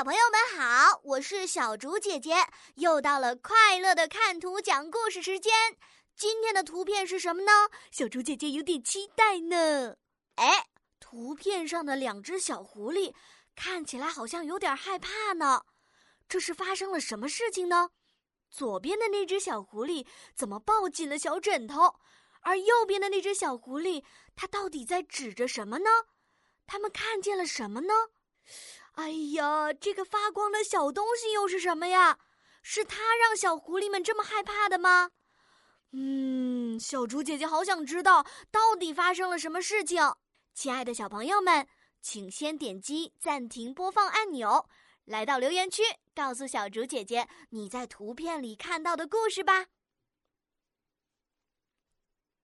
小朋友们好，我是小竹姐姐，又到了快乐的看图讲故事时间。今天的图片是什么呢？小竹姐姐有点期待呢。哎，图片上的两只小狐狸看起来好像有点害怕呢。这是发生了什么事情呢？左边的那只小狐狸怎么抱紧了小枕头？而右边的那只小狐狸，它到底在指着什么呢？他们看见了什么呢？哎呀，这个发光的小东西又是什么呀？是它让小狐狸们这么害怕的吗？嗯，小猪姐姐好想知道到底发生了什么事情。亲爱的小朋友们，请先点击暂停播放按钮，来到留言区告诉小猪姐姐你在图片里看到的故事吧。